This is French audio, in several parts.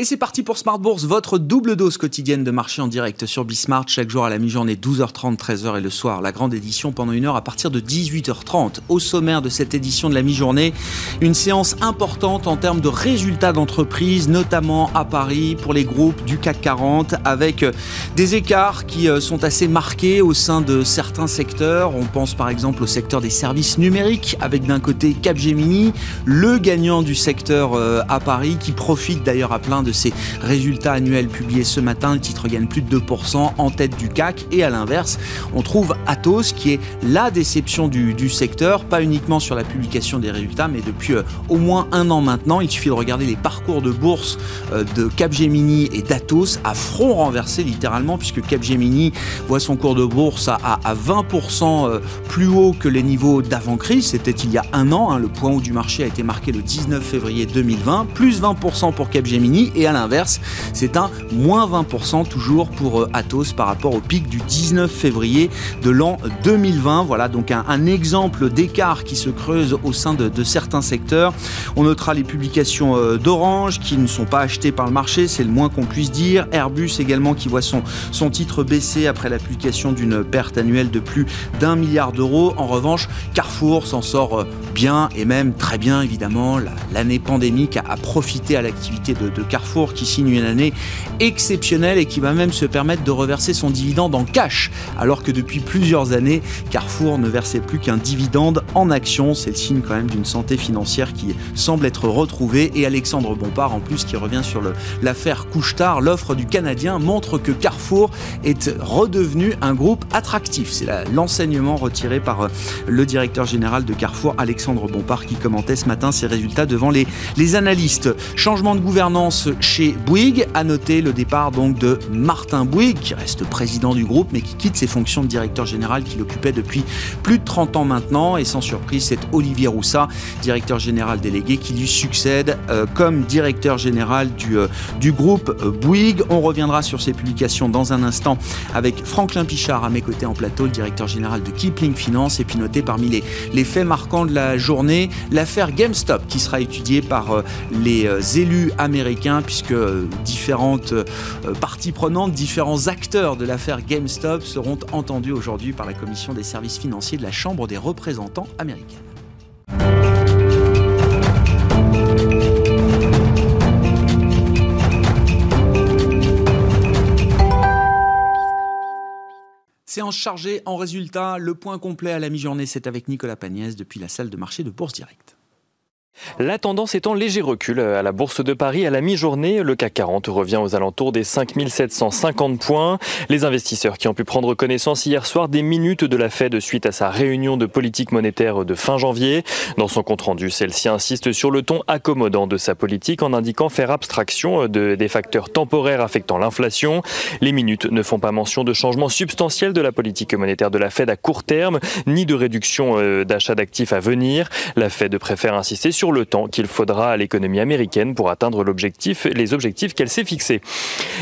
Et c'est parti pour Smart Bourse, votre double dose quotidienne de marché en direct sur Bismart, chaque jour à la mi-journée, 12h30, 13h et le soir. La grande édition pendant une heure à partir de 18h30. Au sommaire de cette édition de la mi-journée, une séance importante en termes de résultats d'entreprise, notamment à Paris pour les groupes du CAC 40, avec des écarts qui euh, sont assez marqués au sein de certains secteurs. On pense par exemple au secteur des services numériques, avec d'un côté Capgemini, le gagnant du secteur euh, à Paris, qui profite d'ailleurs à plein de de ses résultats annuels publiés ce matin. Le titre gagne plus de 2% en tête du CAC. Et à l'inverse, on trouve Atos qui est la déception du, secteur, pas uniquement sur la publication des résultats, mais depuis euh, au moins un an maintenant. Il suffit de regarder les parcours de bourse euh, de Capgemini et d'Atos à front renversé littéralement, puisque Capgemini voit son cours de bourse à, à, 20% euh, plus haut que les niveaux d'avant-crise. C'était il y a un an. Hein. le point haut du marché a été marqué le 19 février 2020, plus 20% pour Capgemini et à l'inverse, c'est un moins 20% toujours pour euh, Atos par rapport au pic du 19 février de l'an 2020. Voilà donc un, exemple d'écart qui se creuse au sein de, certains secteurs. On notera les publications euh, d'Orange qui ne sont pas achetées par le marché, c'est le moins qu'on puisse dire. Airbus également qui voit son, son titre baisser après la publication d'une perte annuelle de plus d'un milliard d'euros. En revanche, Carrefour s'en sort euh, bien et même très bien évidemment. L'année pandémique a, profité à l'activité de Carrefour qui signe une année exceptionnelle et qui va même se permettre de reverser son dividende en cash, alors que depuis plusieurs années, Carrefour ne versait plus qu'un dividende en action. C'est le signe quand même d'une santé financière qui semble être retrouvée. Et Alexandre Bompard, en plus, qui revient sur l'affaire Couchetard, l'offre du Canadien montre que Carrefour est redevenu un groupe attractif. C'est l'enseignement retiré par euh, le directeur général de Carrefour, Alexandre Bompard, qui commentait ce matin ses résultats devant les analystes. Changement de gouvernance chez Bouygues. À noter le départ donc de Martin Bouygues, qui reste président du groupe, mais qui quitte ses fonctions de directeur général qu'il occupait depuis plus de 30 ans maintenant. Et sans surprise, c'est Olivier Roussat, directeur général délégué, qui lui succède euh, comme directeur général du, euh, groupe euh, Bouygues. On reviendra sur ces publications dans un instant avec Franklin Pichard à mes côtés en plateau, le directeur général de Kipling Finance. Et puis noter parmi les faits marquants de la journée, l'affaire GameStop qui sera étudiée par les élus américains puisque euh, différentes euh, parties prenantes, différents acteurs de l'affaire GameStop seront entendus aujourd'hui par la Commission des services financiers de la Chambre des représentants américaine. Séance chargée en résultat. Le point complet à la mi-journée, c'est avec Nicolas Pagnès depuis la salle de marché de Bourse Directe. La tendance est en léger recul à la Bourse de Paris à la mi-journée. Le CAC 40 revient aux alentours des 5750 points. Les investisseurs qui ont pu prendre connaissance hier soir des minutes de la Fed suite à sa réunion de politique monétaire de fin janvier. Dans son compte-rendu, celle-ci insiste sur le ton accommodant de sa politique en indiquant faire abstraction de, des facteurs temporaires affectant l'inflation. Les minutes ne font pas mention de changements substantiels de la politique monétaire de la Fed à court terme, ni de réduction euh, d'achat d'actifs à venir. La Fed préfère insister sur le temps qu'il faudra à l'économie américaine pour atteindre l'objectif, les objectifs qu'elle s'est fixés.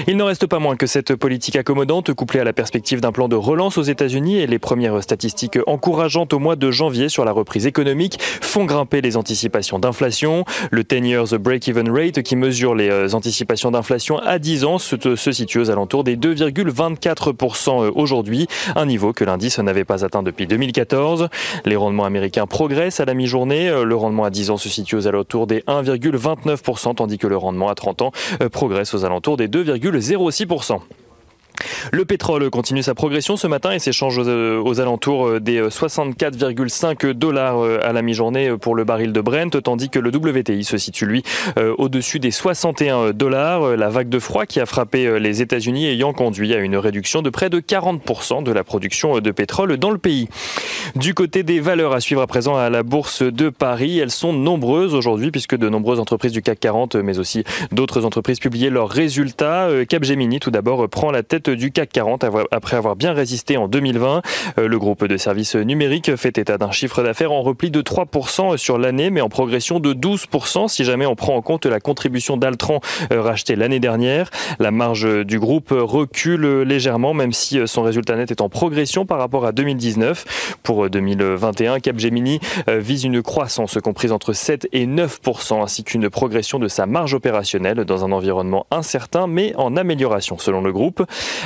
Il n'en reste pas moins que cette politique accommodante, couplée à la perspective d'un plan de relance aux États-Unis et les premières statistiques encourageantes au mois de janvier sur la reprise économique, font grimper les anticipations d'inflation. Le 10 years break-even rate, qui mesure les euh, anticipations d'inflation à 10 ans, se, situe aux alentours des 2,24% euh, aujourd'hui, un niveau que l'indice n'avait pas atteint depuis 2014. Les rendements américains progressent à la mi-journée. Euh, le rendement à 10 ans se situe aux alentours des 1,29%, tandis que le rendement à 30 ans euh, progresse aux alentours des 2,06%. Le pétrole continue sa progression ce matin et s'échange aux, alentours euh, des 64,5 euh, dollars euh, à la mi-journée pour le baril de Brent, tandis que le WTI se situe lui au-dessus des 61 dollars. La vague de froid qui a frappé les États-Unis ayant conduit à une réduction de près de 40% de la production de pétrole dans le pays. Du côté des valeurs à suivre à présent à la bourse de Paris, elles sont nombreuses aujourd'hui puisque de nombreuses entreprises du CAC 40 mais aussi d'autres entreprises publiaient leurs résultats. Capgemini tout d'abord prend la tête du CAC 40 après avoir bien résisté en 2020. Le groupe de services numériques fait état d'un chiffre d'affaires en repli de 3% sur l'année, mais en progression de 12% si jamais on prend en compte la contribution d'Altran rachetée l'année dernière. La marge du groupe recule légèrement, même si son résultat net est en progression par rapport à 2019. Pour 2021, Capgemini vise une croissance comprise entre 7 et 9% ainsi qu'une progression de sa marge opérationnelle dans un environnement incertain mais en amélioration selon le groupe.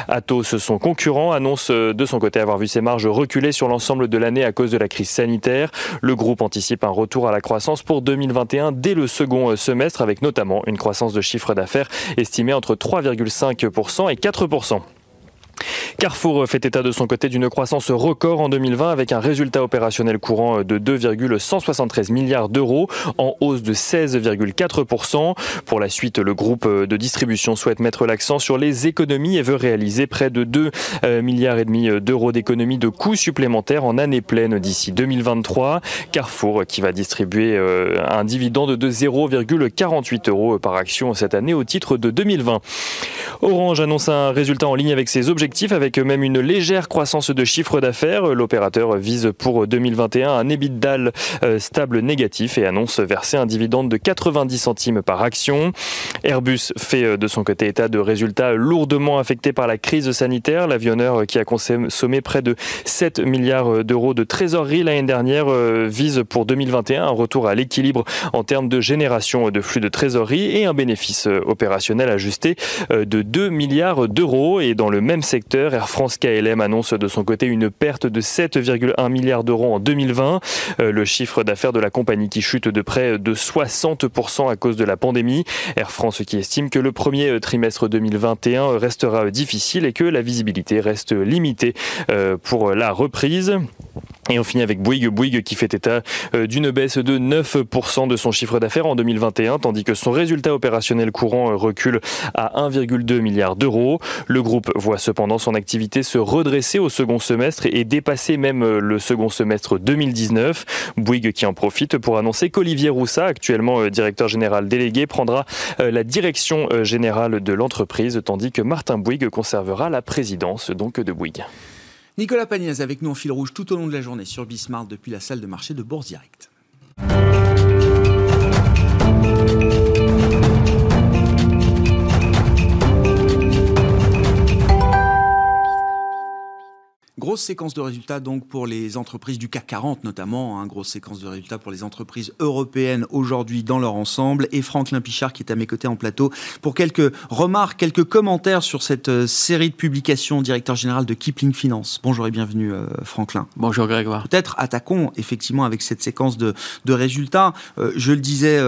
Atos, son concurrent, annonce de son côté avoir vu ses marges reculer sur l'ensemble de l'année à cause de la crise sanitaire. Le groupe anticipe un retour à la croissance pour 2021 dès le second semestre avec notamment une croissance de chiffre d'affaires estimée entre 3,5% et 4%. Carrefour fait état de son côté d'une croissance record en 2020 avec un résultat opérationnel courant de 2,173 milliards d'euros en hausse de 16,4%. Pour la suite, le groupe de distribution souhaite mettre l'accent sur les économies et veut réaliser près de 2 euh, milliards et demi d'euros d'économies de coûts supplémentaires en année pleine d'ici 2023. Carrefour qui va distribuer euh, un dividende de 0,48 euros par action cette année au titre de 2020. Orange annonce un résultat en ligne avec ses objectifs avec même une légère croissance de chiffre d'affaires. L'opérateur vise pour 2021 un EBITDA euh, stable négatif et annonce verser un dividende de 90 centimes par action. Airbus fait euh, de son côté état de résultats lourdement affectés par la crise sanitaire. L'avionneur qui a consommé près de 7 milliards d'euros de trésorerie l'année dernière euh, vise pour 2021 un retour à l'équilibre en termes de génération de flux de trésorerie et un bénéfice opérationnel ajusté de 2 milliards d'euros. Et dans le même secteur, Air France KLM annonce de son côté une perte de 7,1 milliards d'euros en 2020. Euh, le chiffre d'affaires de la compagnie qui chute de près de 60% à cause de la pandémie. Air France qui estime que le premier trimestre 2021 restera difficile et que la visibilité reste limitée euh, pour la reprise. Et on finit avec Bouygues, Bouygues qui fait état euh, d'une baisse de 9% de son chiffre d'affaires en 2021, tandis que son résultat opérationnel courant euh, recule à 1,2 milliard d'euros. Le groupe voit cependant son activité se redresser au second semestre et dépasser même euh, le second semestre 2019. Bouygues qui en profite pour annoncer qu'Olivier Roussat, actuellement directeur général délégué, prendra la direction générale de l'entreprise, tandis que Martin Bouygues conservera la présidence donc de Bouygues. Nicolas Pagnès avec nous en fil rouge tout au long de la journée sur Bismarck depuis la salle de marché de Bourse Direct. Grosse séquence de résultats donc pour les entreprises du CAC 40 notamment, hein, grosse séquence de résultats pour les entreprises européennes aujourd'hui dans leur ensemble. Et Franklin Pichard qui est à mes côtés en plateau pour quelques remarques, quelques commentaires sur cette euh, série de publications, directeur général de Kipling Finance. Bonjour et bienvenue euh, Franklin. Bonjour Grégoire. Peut-être attaquons effectivement avec cette séquence de, de résultats. Euh, je le disais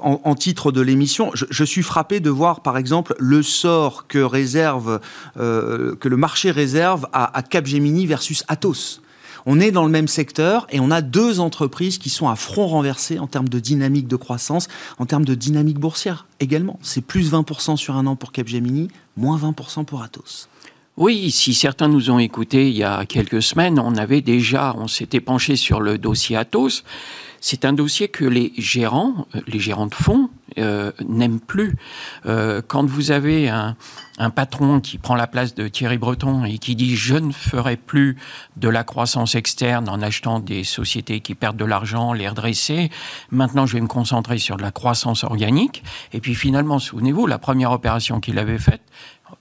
en, en, titre de l'émission, je, je, suis frappé de voir par exemple le sort que réserve, que le marché réserve à, à Capgemini Versus Atos. On est dans le même secteur et on a deux entreprises qui sont à front renversé en termes de dynamique de croissance, en termes de dynamique boursière également. C'est plus 20% sur un an pour Capgemini, moins 20% pour Atos. Oui, si certains nous ont écoutés il y a quelques semaines, on avait déjà, on s'était penché sur le dossier Atos. C'est un dossier que les gérants, euh, les gérants de fonds, euh, n'aiment plus. Euh, quand vous avez un, un, patron qui prend la place de Thierry Breton et qui dit je ne ferai plus de la croissance externe en achetant des sociétés qui perdent de l'argent, les redresser, maintenant je vais me concentrer sur de la croissance organique. Et puis finalement, souvenez-vous, la première opération qu'il avait faite,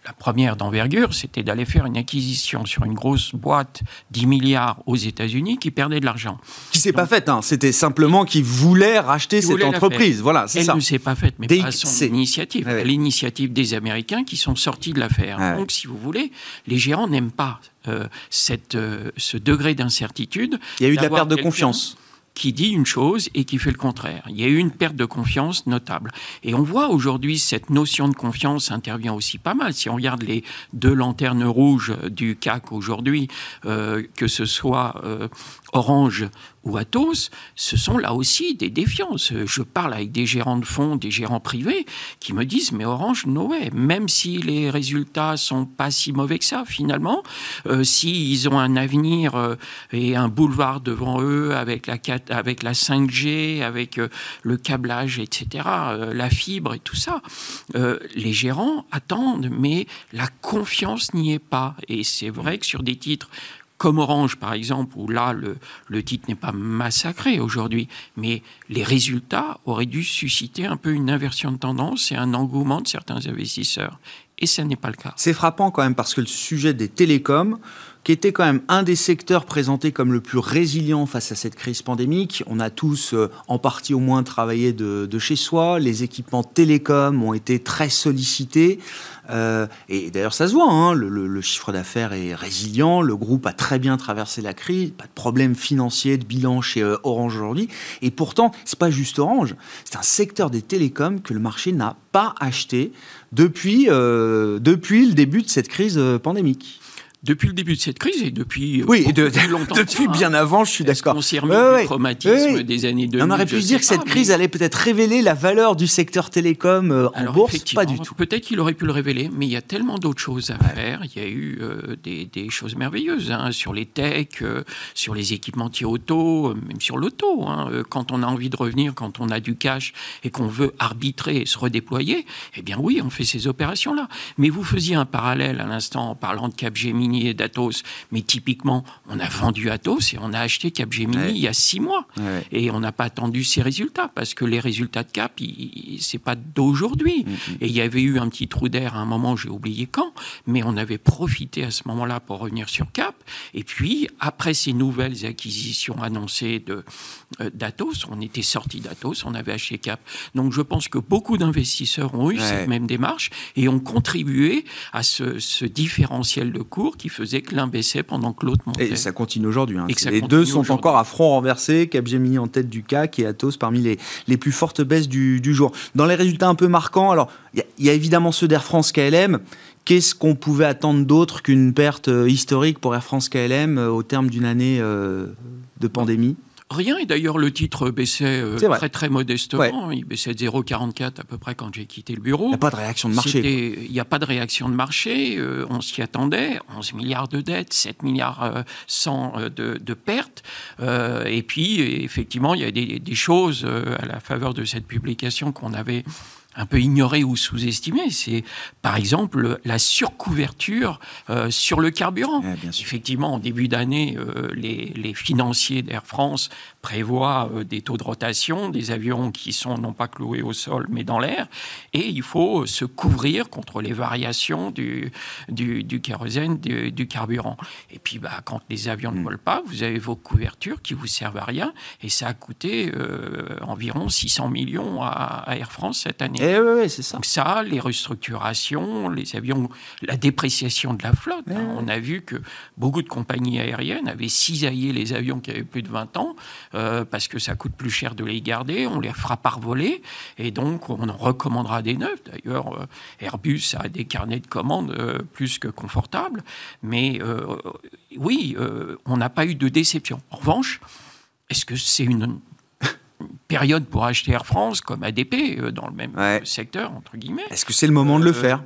la première d'envergure, c'était d'aller faire une acquisition sur une grosse boîte, 10 milliards aux États-Unis, qui perdait de l'argent. Qui s'est pas faite, hein. c'était simplement qu'il voulait racheter cette entreprise. Voilà, c'est ça. Elle ne s'est pas faite, mais pas à son initiative, l'initiative des Américains qui sont sortis de l'affaire. Donc, si vous voulez, les gérants n'aiment pas euh, cette, euh, ce degré d'incertitude. Il y a eu de la perte de confiance qui dit une chose et qui fait le contraire. Il y a eu une perte de confiance notable. Et on voit aujourd'hui cette notion de confiance intervient aussi pas mal. Si on regarde les deux lanternes rouges du CAC aujourd'hui, euh, que ce soit euh, Orange ou Atos, ce sont là aussi des défiances. Je parle avec des gérants de fonds, des gérants privés, qui me disent, mais Orange, no. Même si les résultats sont pas si mauvais que ça, finalement, euh, s'ils ont un avenir euh, et un boulevard devant eux avec la, avec la 5G, avec euh, le câblage, etc., la fibre et tout ça, les gérants attendent, mais la confiance n'y est pas. Et c'est vrai que sur des titres comme Orange, par exemple, où là, le, le titre n'est pas massacré aujourd'hui, mais les résultats auraient dû susciter un peu une inversion de tendance et un engouement de certains investisseurs. Et ce n'est pas le cas. C'est frappant quand même parce que le sujet des télécoms, qui était quand même un des secteurs présentés comme le plus résilient face à cette crise pandémique. On a tous, euh, en partie au moins, travaillé de, chez soi. Les équipements télécoms ont été très sollicités. Euh, et d'ailleurs, ça se voit, hein, le, chiffre d'affaires est résilient, le groupe a très bien traversé la crise, pas de problème financier, de bilan chez euh, Orange aujourd'hui. Et pourtant, c'est pas juste Orange, c'est un secteur des télécoms que le marché n'a pas acheté depuis, depuis le début de cette crise pandémique depuis le début de cette crise et depuis oui, longtemps. depuis bien avant, je suis d'accord. On s'est remis traumatisme des années 2000. On aurait pu se dire que cette crise allait peut-être révéler la valeur du secteur télécom euh, en bourse, pas du tout. Peut-être qu'il aurait pu le révéler, mais il y a tellement d'autres choses à faire. Il y a eu euh, des, des, choses merveilleuses hein, sur les techs, euh, sur les équipementiers auto, même sur l'auto. Hein, quand on a envie de revenir, quand on a du cash et qu'on veut arbitrer et se redéployer, eh bien oui, on fait ces opérations-là. Mais vous faisiez un parallèle à l'instant en parlant de Capgemini et d'Atos. Mais typiquement, on a vendu Atos et on a acheté Capgemini il y a six mois. Et on n'a pas attendu ces résultats parce que les résultats de Cap, c'est pas d'aujourd'hui. Mm, mm. Et il y avait eu un petit trou d'air à un moment, j'ai oublié quand, mais on avait profité à ce moment-là pour revenir sur Cap. Et puis, après ces nouvelles acquisitions annoncées de euh, d'Atos, on était sorti d'Atos, on avait acheté Cap. Donc je pense que beaucoup d'investisseurs ont eu cette même démarche et ont contribué à ce, ce différentiel de cours qui faisait que l'un baissait pendant que l'autre montait. Et ça continue aujourd'hui. Hein. Les deux sont encore à front renversé, Capgemini en tête du CAC et Atos parmi les, les plus fortes baisses du, du jour. Dans les résultats un peu marquants, alors il y, a évidemment ceux d'Air France KLM. Qu'est-ce qu'on pouvait attendre d'autre qu'une perte euh, historique pour Air France KLM euh, au terme d'une année euh, de pandémie? Rien, et d'ailleurs le titre baissait euh, très très modestement, il baissait de 0,44 à peu près quand j'ai quitté le bureau. Il n'y a pas de réaction de marché. Il n'y a pas de réaction de marché, euh, on s'y attendait, 11 milliards de dettes, 7 milliards 100 euh, de, de, pertes, et puis effectivement il y a des, des choses à la faveur de cette publication qu'on avait un peu ignoré ou sous-estimé, c'est par exemple la surcouverture euh, sur le carburant. Effectivement, en début d'année, euh, les, les, financiers d'Air France prévoient euh, des taux de rotation, des avions qui sont non pas cloués au sol mais dans l'air, et il faut se couvrir contre les variations du, du, du kérosène, du, du, carburant. Et puis, bah, quand les avions ne hmm. volent pas, vous avez vos couvertures qui vous servent à rien, et ça a coûté environ 600 millions à Air France cette année. Eh oui, c'est ça. Donc ça, les restructurations, les avions, la dépréciation de la flotte. Hein. On a vu que beaucoup de compagnies aériennes avaient cisaillé les avions qui avaient plus de 20 ans euh, parce que ça coûte plus cher de les garder, on les fera par voler et donc on en recommandera des neufs. D'ailleurs, euh, Airbus a des carnets de commandes euh, plus que confortables, mais oui, on n'a pas eu de déception. En revanche, est-ce que c'est une période pour acheter Air France comme ADP dans le même secteur, entre guillemets? Est-ce que c'est le moment de le faire?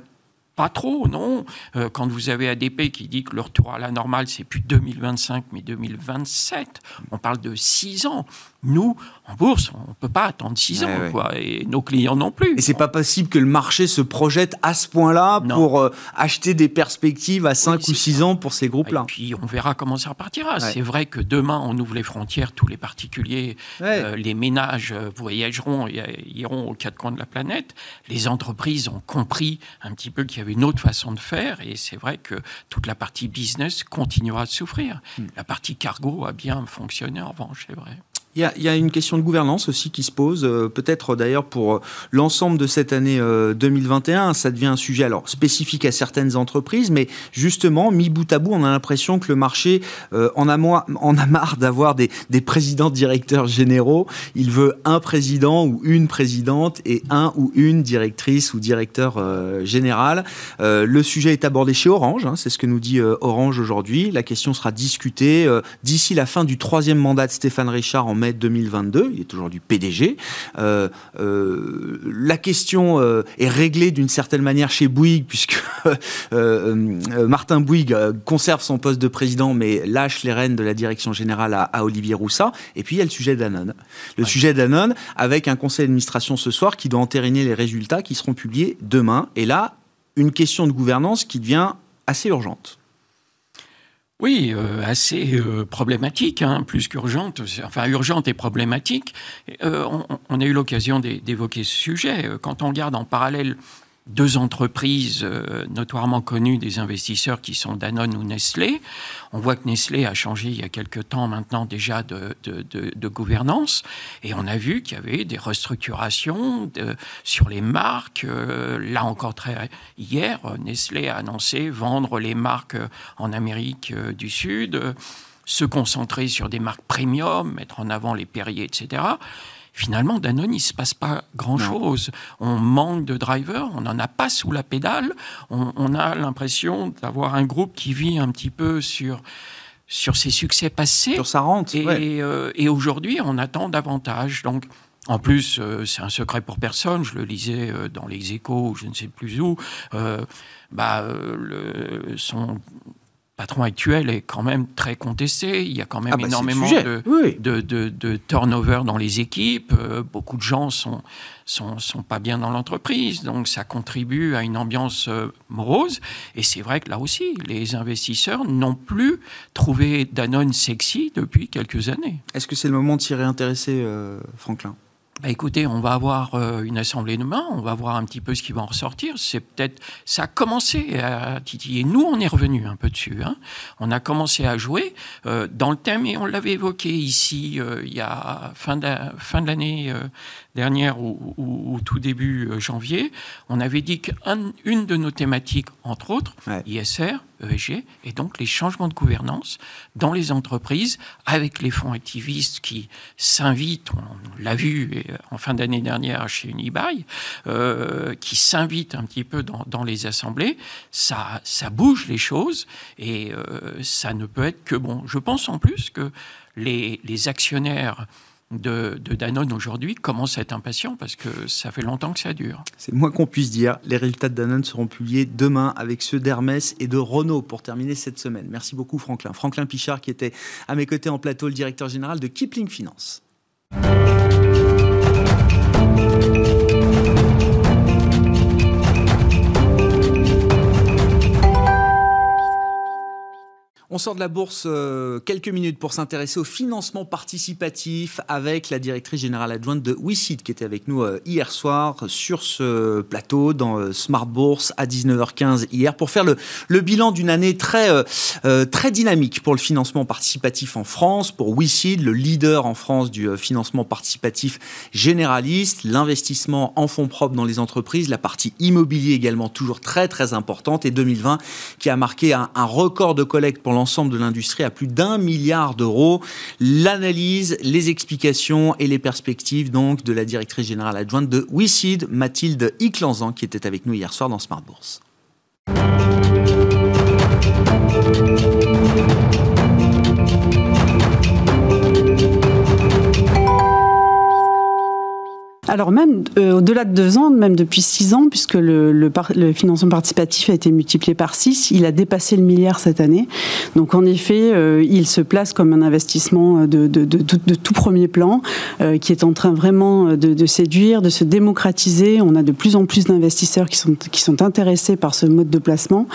Pas trop, non. Euh, quand vous avez ADP qui dit que le retour à la normale, c'est plus 2025, mais 2027, on parle de 6 ans. Nous, en bourse, on ne peut pas attendre 6 ans, quoi, et nos clients non plus. Et c'est pas possible que le marché se projette à ce point-là pour euh, acheter des perspectives à 5 ou 6 ans pour ces groupes-là. Et puis, on verra comment ça repartira. C'est vrai que demain, on ouvre les frontières, tous les particuliers, euh, les ménages voyageront et iront aux quatre coins de la planète. Les entreprises ont compris un petit peu qu'il y avait une autre façon de faire, et c'est vrai que toute la partie business continuera de souffrir. Hmm. La partie cargo a bien fonctionné, en revanche, c'est vrai. Il y, a, une question de gouvernance aussi qui se pose, euh, peut-être d'ailleurs pour euh, l'ensemble de cette année 2021. Euh, ça devient un sujet alors spécifique à certaines entreprises, mais justement, mis bout à bout, on a l'impression que le marché en, a en, a marre d'avoir des, des, présidents directeurs généraux. Il veut un président ou une présidente et un ou une directrice ou directeur général. le sujet est abordé chez Orange, hein, c'est ce que nous dit Orange aujourd'hui. La question sera discutée d'ici la fin du troisième mandat de Stéphane Richard en mai 2022. Il est aujourd'hui PDG. Euh, euh, la question euh, est réglée d'une certaine manière chez Bouygues, puisque Martin Bouygues conserve son poste de président, mais lâche les rênes de la direction générale à, Olivier Roussat. Et puis il y a le sujet d'Anon. Le sujet d'Anon, avec un conseil d'administration ce soir qui doit entériner les résultats qui seront publiés demain. Et là, une question de gouvernance qui devient assez urgente. Oui, euh, assez euh, problématique, hein, plus qu'urgente, enfin urgente et problématique. Euh, on, on, a eu l'occasion d'évoquer ce sujet. Quand on regarde en parallèle deux entreprises euh, notoirement connues des investisseurs qui sont Danone ou Nestlé. On voit que Nestlé a changé il y a quelque temps maintenant déjà de, gouvernance et on a vu qu'il y avait des restructurations sur les marques. Euh, là encore très hier, Nestlé a annoncé vendre les marques en Amérique euh, du Sud, se concentrer sur des marques premium, mettre en avant les Perrier, etc. Finalement, Danone, il ne se passe pas grand-chose. On manque de drivers, on n'en a pas sous la pédale. On, a l'impression d'avoir un groupe qui vit un petit peu sur sur ses succès passés. Sur sa rente. Et, euh, et aujourd'hui, on attend davantage. Donc, en plus, euh, c'est un secret pour personne. Je le lisais euh, dans les échos, je ne sais plus où. bah, le, son patron actuel est quand même très contesté. Il y a quand même ah bah, énormément de, de, turnover dans les équipes. Euh, beaucoup de gens sont, sont, sont pas bien dans l'entreprise. Donc ça contribue à une ambiance euh, morose. Et c'est vrai que là aussi, les investisseurs n'ont plus trouvé Danone sexy depuis quelques années. Est-ce que c'est le moment de s'y réintéresser, euh, Franklin? Bah écoutez, on va avoir euh, une assemblée demain, on va voir un petit peu ce qui va en ressortir. C'est peut-être, ça a commencé à titiller. Nous, on est revenu un peu dessus. Hein. On a commencé à jouer euh, dans le thème et on l'avait évoqué ici euh, il y a fin de, fin de l'année dernière ou, tout début janvier. On avait dit qu'une de nos thématiques, entre autres, ISR, ESG, et donc les changements de gouvernance dans les entreprises avec les fonds activistes qui s'invitent, on l'a vu euh, en fin d'année dernière chez Unibail, euh, qui s'invitent un petit peu dans, les assemblées, ça, ça bouge les choses et euh, ça ne peut être que bon. Je pense en plus que les, les actionnaires de, Danone aujourd'hui commence à être impatient parce que ça fait longtemps que ça dure. C'est moins qu'on puisse dire. Les résultats de Danone seront publiés demain avec ceux d'Hermès et de Renault pour terminer cette semaine. Merci beaucoup Franklin. Franklin Pichard qui était à mes côtés en plateau, le directeur général de Kipling Finance. On sort de la bourse euh, quelques minutes pour s'intéresser au financement participatif avec la directrice générale adjointe de WeSeed qui était avec nous euh, hier soir sur ce plateau dans euh, Smart Bourse à 19h15 hier pour faire le, bilan d'une année très, très dynamique pour le financement participatif en France, pour WeSeed, le leader en France du financement participatif généraliste, l'investissement en fonds propres dans les entreprises, la partie immobilier également toujours très très importante et 2020 qui a marqué un, record de collecte pour l'ensemble de l'industrie à plus d'un milliard d'euros. L'analyse, les explications et les perspectives donc de la directrice générale adjointe de WeSeed, Mathilde Iclanzan, qui était avec nous hier soir dans Smart Bourse. Alors même euh, au-delà de deux ans, même depuis six ans, puisque le, le, le, financement participatif a été multiplié par six, il a dépassé le milliard cette année. Donc en effet, euh, il se place comme un investissement de, de, de, de tout premier plan, euh, qui est en train vraiment de, séduire, de se démocratiser. On a de plus en plus d'investisseurs qui sont, qui sont intéressés par ce mode de placement,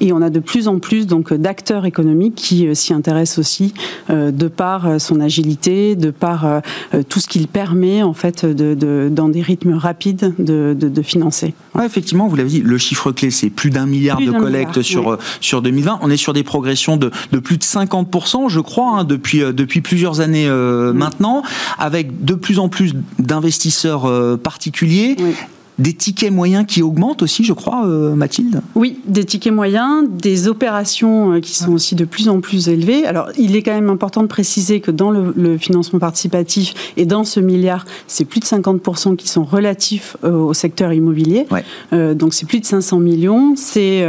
et on a de plus en plus donc d'acteurs économiques qui s'y intéressent aussi, de par son agilité, de par tout ce qu'il permet en fait de dans des rythmes rapides de, de, financer. effectivement, vous l'avez dit, le chiffre clé, c'est plus d'un milliard de collectes sur, sur 2020. On est sur des progressions de, de plus de 50%, je crois, hein, depuis, depuis plusieurs années maintenant, avec de plus en plus d'investisseurs particuliers des tickets moyens qui augmentent aussi, je crois, euh, Mathilde? Oui, des tickets moyens, des opérations euh, qui sont aussi de plus en plus élevées. Alors, il est quand même important de préciser que dans le, financement participatif et dans ce milliard, c'est plus de 50% qui sont relatifs euh, au secteur immobilier. donc, c'est plus de 500 millions. C'est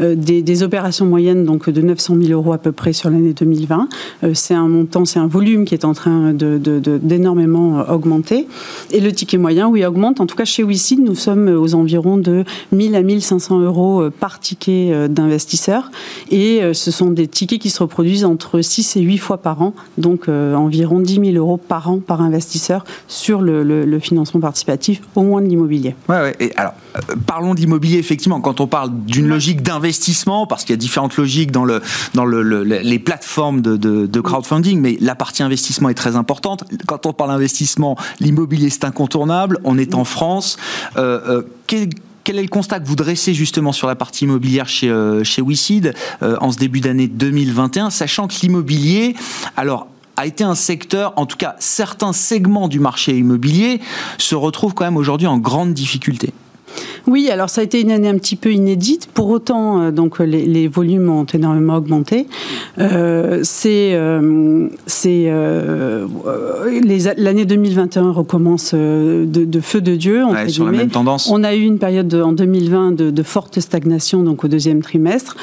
des, opérations moyennes donc de 900 000 euros à peu près sur l'année 2020. c'est un montant, c'est un volume qui est en train d'énormément de, augmenter. Et le ticket moyen, oui, augmente. En tout cas, chez WICID, nous nous sommes aux environs de 1000 à 1500 euros euh, par ticket euh, d'investisseur. Et euh, ce sont des tickets qui se reproduisent entre 6 et 8 fois par an, donc environ 10 000 euros par an par investisseur sur le, financement participatif, au moins de l'immobilier. Ouais, ouais. Et alors, parlons d'immobilier, effectivement, quand on parle d'une logique d'investissement, parce qu'il y a différentes logiques dans, le, dans le, les plateformes de, crowdfunding, mais la partie investissement est très importante. Quand on parle d'investissement, l'immobilier, c'est incontournable. On est en France. Euh, euh, quel, est le constat que vous dressez justement sur la partie immobilière chez, euh, chez en ce début d'année 2021, sachant que l'immobilier, alors a été un secteur, en tout cas certains segments du marché immobilier, se retrouvent quand même aujourd'hui en grande difficulté? Oui, alors ça a été une année un petit peu inédite. Pour autant, euh, donc les, volumes ont énormément augmenté. Euh, c'est euh, l'année 2021 recommence de, feu de Dieu. sur la même tendance. On a eu une période en 2020 de, de forte stagnation, donc au deuxième trimestre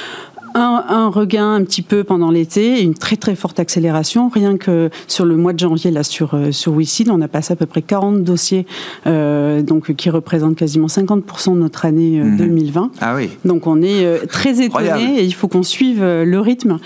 un, regain un petit peu pendant l'été et une très très forte accélération. Rien que sur le mois de janvier, là sur, euh, sur WICID, on a passé à peu près 40 dossiers euh, donc, qui représentent quasiment 50% de notre année 2020. Euh, mhm. Ah oui. Donc on est très étonné et il faut qu'on suive le rythme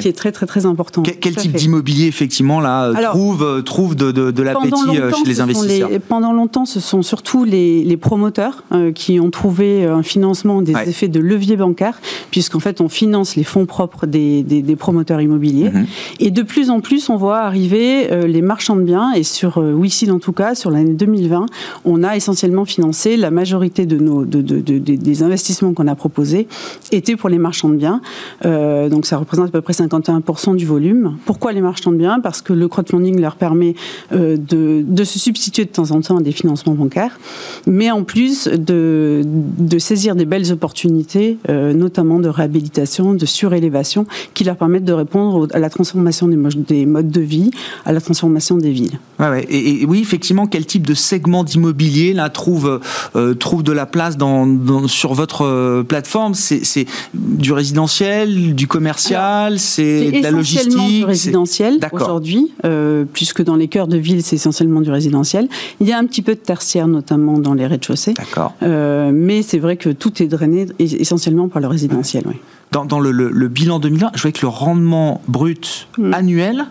qui est très très très important. quel type d'immobilier effectivement là trouve, trouve de, de, l'appétit chez les investisseurs? Pendant longtemps, ce sont surtout les, les promoteurs qui ont trouvé un financement des effets de levier bancaire, puisqu'en fait on finance les fonds propres des, promoteurs immobiliers. Mhm. Et de plus en plus, on voit arriver euh, les marchands de biens. Et sur euh, en tout cas, sur l'année 2020, on a essentiellement financé la majorité de nos, des investissements qu'on a proposés étaient pour les marchands de biens. Euh, donc ça représente à peu près 51% du volume. Pourquoi les marchands de biens? Parce que le crowdfunding leur permet de, se substituer de temps en temps à des financements bancaires, mais en plus de, de saisir des belles opportunités, notamment de réhabilitation de surélévation qui leur permettent de répondre à la transformation des, modes de vie, à la transformation des villes. Ouais, Et, oui, effectivement, quel type de segment d'immobilier là trouve euh, trouve de la place dans, sur votre euh, plateforme? C'est du résidentiel, du commercial, c'est de la logistique. du résidentiel aujourd'hui, euh, puisque dans les cœurs de ville, c'est essentiellement du résidentiel. Il y a un petit peu de tertiaire, notamment dans les rez-de-chaussée. D'accord. mais c'est vrai que tout est drainé essentiellement par le résidentiel. Oui dans, le, bilan 2020, je vois que le rendement brut annuel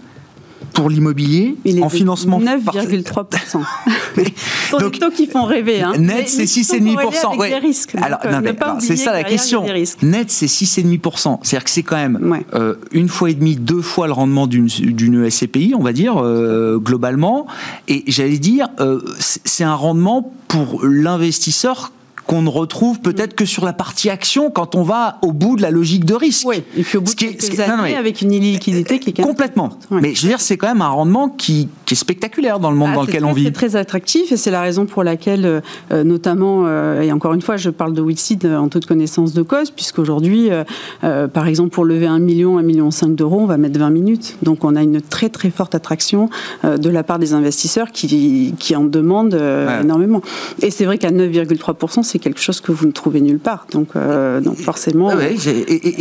pour l'immobilier en financement 9,3%. Donc, des taux qui font rêver. Hein. Net, c'est 6,5%. Ouais. Risques, Alors, euh, c'est ça la question. Net, c'est 6,5%. C'est-à-dire que c'est quand même euh, une fois et demie, deux fois le rendement d'une SCPI, on va dire, euh, globalement. Et j'allais dire, c'est un rendement pour l'investisseur qu'on ne retrouve peut-être que sur la partie action quand on va au bout de la logique de risque. Oui, et puis au bout de quelques années, avec une illiquidité qui est complètement. Mais je veux dire, c'est quand même un rendement qui, est spectaculaire dans le monde ah, dans lequel on vit. C'est très attractif et c'est la raison pour laquelle, euh, euh, notamment, euh, et encore une fois, je parle de Wixid en toute connaissance de cause, puisqu'aujourd'hui, par exemple, pour lever un million, un million cinq d'euros, on va mettre 20 minutes. Donc on a une très très forte attraction de la part des investisseurs qui, qui en demandent énormément. Et c'est vrai qu'à 9,3%, c'est quelque chose que vous ne trouvez nulle part. Donc, euh, donc forcément. et,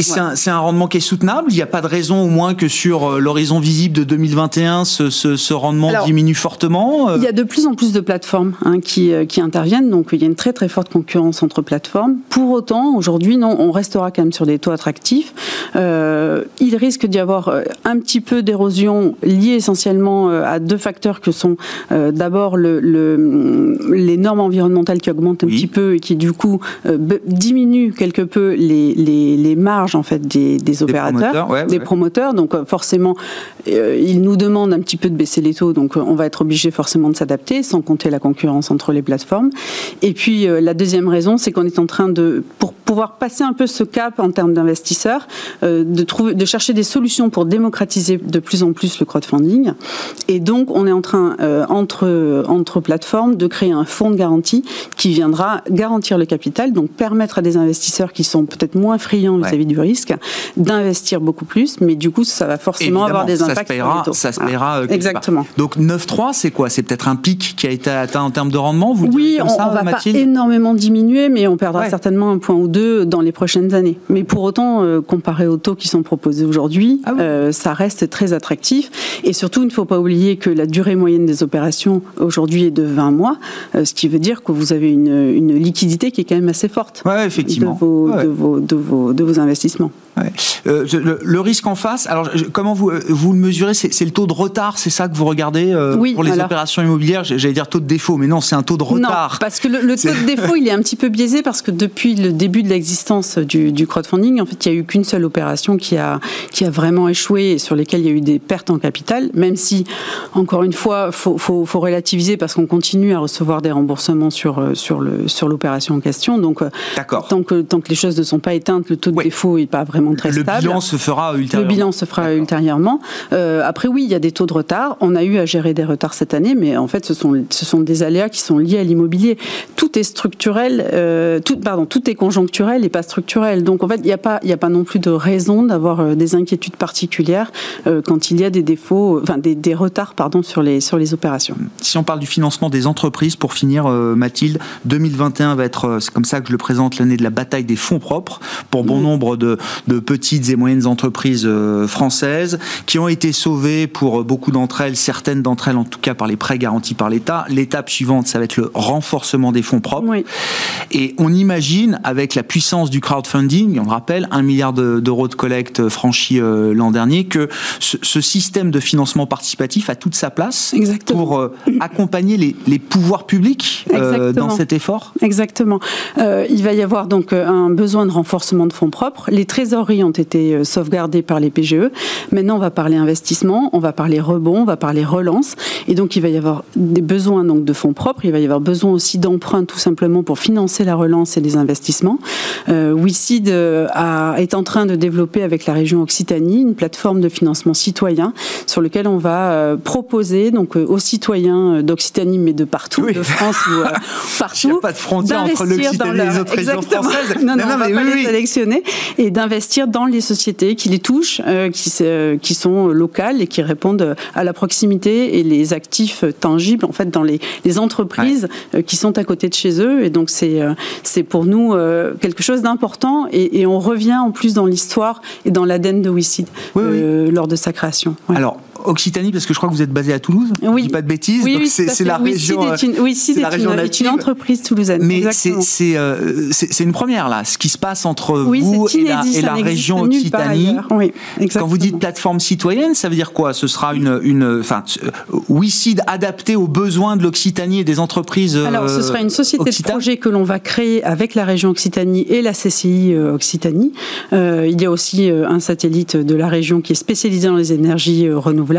c'est un, rendement qui est soutenable? Il n'y a pas de raison, au moins, que sur euh, l'horizon visible de 2021, ce, ce, rendement diminue fortement. Euh? Il y a de plus en plus de plateformes hein, qui, qui interviennent. Donc, il y a une très très forte concurrence entre plateformes. Pour autant, aujourd'hui, non, on restera quand même sur des taux attractifs. il risque d'y avoir un petit peu d'érosion liée essentiellement à deux facteurs que sont d'abord le, les normes environnementales qui augmentent un petit peu et qui qui du coup diminue quelque peu les, les, marges en fait des, opérateurs, des promoteurs. Donc forcément, ils nous demandent un petit peu de baisser les taux, donc on va être obligé forcément de s'adapter, sans compter la concurrence entre les plateformes. Et puis la deuxième raison, c'est qu'on est en train de, pour pouvoir passer un peu ce cap en termes d'investisseurs, de trouver, de chercher des solutions pour démocratiser de plus en plus le crowdfunding. Et donc, on est en train, euh, entre, entre plateformes, de créer un fonds de garantie qui viendra garantir le capital, donc permettre à des investisseurs qui sont peut-être moins friands vis-à-vis du risque d'investir beaucoup plus, mais du coup, ça va forcément avoir des impacts. Ça se paiera, ça se paiera euh, Exactement. Donc 9,3, c'est quoi? C'est peut-être un pic qui a été atteint en termes de rendement? Vous Oui, on, ne va pas énormément diminuer, mais on perdra certainement un point ou deux dans les prochaines années. Mais pour autant, euh, comparé aux taux qui sont proposés aujourd'hui, ah ça reste très attractif. Et surtout, il ne faut pas oublier que la durée moyenne des opérations aujourd'hui est de 20 mois, euh, ce qui veut dire que vous avez une, une liquidité qui est quand même assez forte effectivement. De, vos, de, vos, de, vos, de vos investissements. Euh, le, risque en face, alors comment vous, euh, vous le mesurez C'est le taux de retard, c'est ça que vous regardez euh, pour les opérations immobilières? J'allais dire taux de défaut, mais non, c'est un taux de retard. Non, parce que le, taux de défaut, il est un petit peu biaisé parce que depuis le début de l'existence du, du, crowdfunding, en fait, il n'y a eu qu'une seule opération qui a, qui a vraiment échoué et sur lesquelles il y a eu des pertes en capital, même si, encore une fois, faut, faut, faut relativiser parce qu'on continue à recevoir des remboursements sur, sur l'opération sur en question. Donc, tant que, tant que les choses ne sont pas éteintes, le taux de défaut n'est pas vraiment très le stable. bilan se fera ultérieurement. Le bilan se fera ultérieurement. Euh, après, oui, il y a des taux de retard. On a eu à gérer des retards cette année, mais en fait, ce sont, ce sont des aléas qui sont liés à l'immobilier. Tout est structurel, euh, tout, pardon, tout est conjoncturel et pas structurel. Donc, en fait, il n'y a, pas, a pas non plus de raison d'avoir euh, des inquiétudes particulières quand il y a des défauts, enfin, des, des, retards pardon, sur, les, sur les opérations. Si on parle du financement des entreprises, pour finir, Mathilde, 2021 va être, c'est comme ça que je le présente, l'année de la bataille des fonds propres pour bon nombre de, de petites et moyennes entreprises euh, françaises qui ont été sauvées pour beaucoup d'entre elles, certaines d'entre elles en tout cas par les prêts garantis par l'État. L'étape suivante, ça va être le renforcement des fonds propres. Et on imagine, avec la puissance du crowdfunding, on rappelle, un milliard d'euros de collecte franchi euh, l'an dernier, que ce, système de financement participatif a toute sa place pour euh, accompagner les, les, pouvoirs publics dans cet effort Exactement. il va y avoir donc un besoin de renforcement de fonds propres. Les trésors ont été euh, sauvegardés par les PGE. Maintenant, on va parler investissement, on va parler rebond, on va parler relance. Et donc, il va y avoir des besoins donc, de fonds propres. Il va y avoir besoin aussi d'emprunts, tout simplement, pour financer la relance et les investissements. Euh, WICID euh, est en train de développer avec la région Occitanie une plateforme de financement citoyen sur lequel on va euh, proposer donc aux citoyens d'Occitanie, mais de partout, de France ou partout. Il n'y a pas de frontière entre l'Occitanie et les autres régions françaises. Non, non, non, on va pas les sélectionner et d'investir dans les sociétés qui les touchent, euh, qui, euh, qui sont locales et qui répondent à la proximité et les actifs tangibles en fait dans les, les entreprises euh, qui sont à côté de chez eux. Et donc c'est c'est pour nous quelque chose d'important et, on revient en plus dans l'histoire et dans l'ADN de WICID lors de sa création. Alors Occitanie, parce que je crois que vous êtes basé à Toulouse. Oui. Je dis pas de bêtises. Oui, c'est la région. oui, c'est la région est une entreprise toulousaine. Mais euh, c'est une première là, ce qui se passe entre vous et la, et la région Occitanie. Oui, Quand vous dites plateforme citoyenne, ça veut dire quoi? Ce sera une, une, enfin, WICID adapté aux besoins de l'Occitanie et des entreprises. Alors, ce sera une société de projet que l'on va créer avec la région Occitanie et la CCI euh, Occitanie. Euh, il y a aussi un satellite de la région qui est spécialisé dans les énergies renouvelables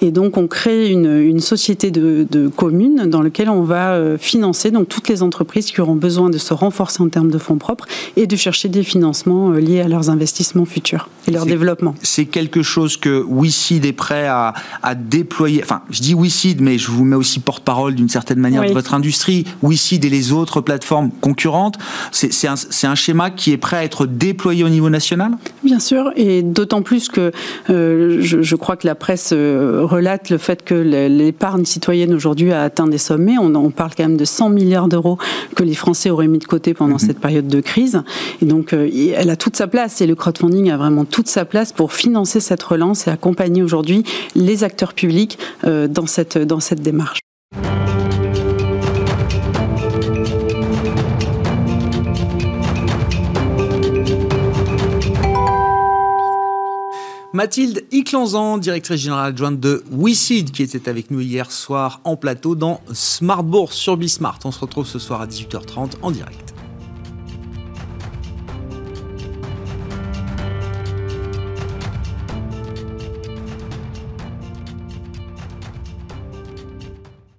et donc, on crée une, société de, communes dans laquelle on va euh, financer donc toutes les entreprises qui auront besoin de se renforcer en termes de fonds propres et de chercher des financements euh, liés à leurs investissements futurs et leur développement. C'est quelque chose que WICID est prêt à, déployer. Enfin, je dis WICID, mais je vous mets aussi porte-parole d'une certaine manière de votre industrie. WICID et les autres plateformes concurrentes, c'est un, un, schéma qui est prêt à être déployé au niveau national? Bien sûr, et d'autant plus que euh, je, je, crois que la presse euh, relate le fait que l'épargne citoyenne aujourd'hui a atteint des sommets. On, parle quand même de 100 milliards d'euros que les Français auraient mis de côté pendant mhm. cette période de crise. Et donc, euh, elle a toute sa place et le crowdfunding a vraiment toute sa place pour financer cette relance et accompagner aujourd'hui les acteurs publics euh, dans cette, dans cette démarche. Mathilde Iclanzan, directrice générale adjointe de WeSeed, qui était avec nous hier soir en plateau dans Smart Bourse sur Bismart. On se retrouve ce soir à 18h30 en direct.